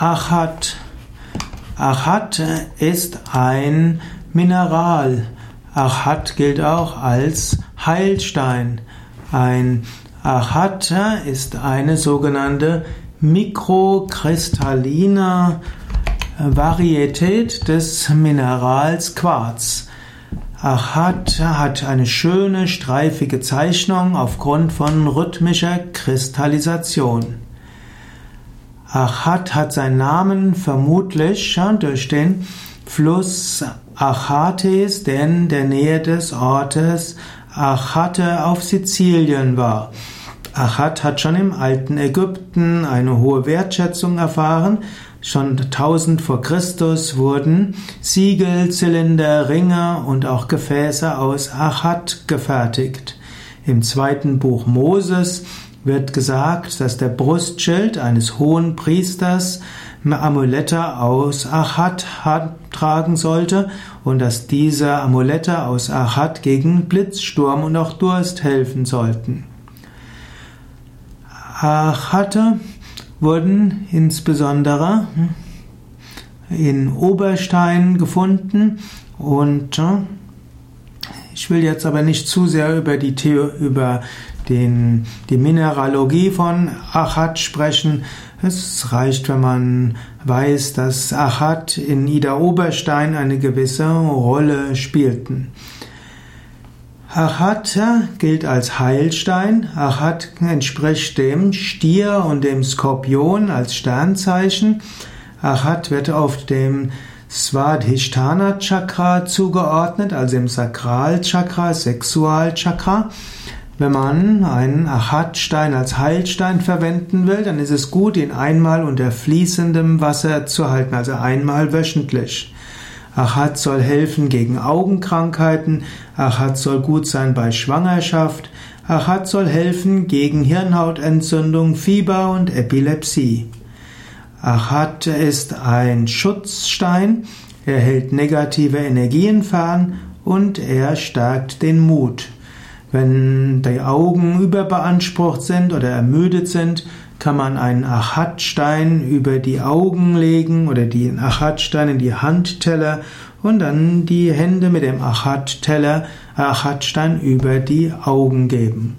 Achat. Achat ist ein Mineral. Achat gilt auch als Heilstein. Ein Achat ist eine sogenannte mikrokristalline Varietät des Minerals Quarz. Achat hat eine schöne streifige Zeichnung aufgrund von rhythmischer Kristallisation. Achat hat seinen Namen vermutlich durch den Fluss Achates, der in der Nähe des Ortes Achate auf Sizilien war. Achat hat schon im alten Ägypten eine hohe Wertschätzung erfahren. Schon 1000 vor Christus wurden Siegel, Zylinder, Ringe und auch Gefäße aus Achat gefertigt. Im zweiten Buch Moses wird gesagt, dass der Brustschild eines hohen Priesters Amulette aus Achat tragen sollte und dass diese Amulette aus Achat gegen Blitzsturm und auch Durst helfen sollten. Achate wurden insbesondere in Oberstein gefunden und ich will jetzt aber nicht zu sehr über die, über den, die Mineralogie von Achat sprechen. Es reicht, wenn man weiß, dass Achat in Ida Oberstein eine gewisse Rolle spielten. Achat gilt als Heilstein. Achat entspricht dem Stier und dem Skorpion als Sternzeichen. Achat wird auf dem Svadhisthana Chakra zugeordnet, also im Sakralchakra, Sexualchakra. Wenn man einen Achatstein als Heilstein verwenden will, dann ist es gut, ihn einmal unter fließendem Wasser zu halten, also einmal wöchentlich. Achat soll helfen gegen Augenkrankheiten, Achat soll gut sein bei Schwangerschaft, Achat soll helfen gegen Hirnhautentzündung, Fieber und Epilepsie. Achat ist ein Schutzstein, er hält negative Energien fern und er stärkt den Mut. Wenn die Augen überbeansprucht sind oder ermüdet sind, kann man einen Achatstein über die Augen legen oder den Achatstein in die Handteller und dann die Hände mit dem Achatteller, Achatstein über die Augen geben.